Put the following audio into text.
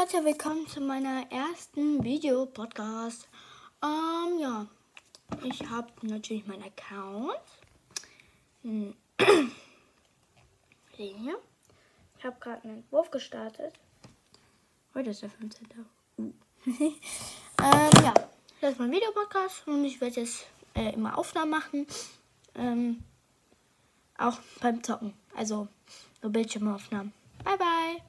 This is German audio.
Leute, willkommen zu meiner ersten Video-Podcast. Ähm, ja, ich habe natürlich meinen Account. Hm. Hier. Ich habe gerade einen Entwurf gestartet. Heute ist der 15. Uh. ähm, ja, das ist mein Videopodcast und ich werde jetzt äh, immer Aufnahmen machen. Ähm, auch beim Zocken. Also so Bildschirmaufnahmen. Bye, bye.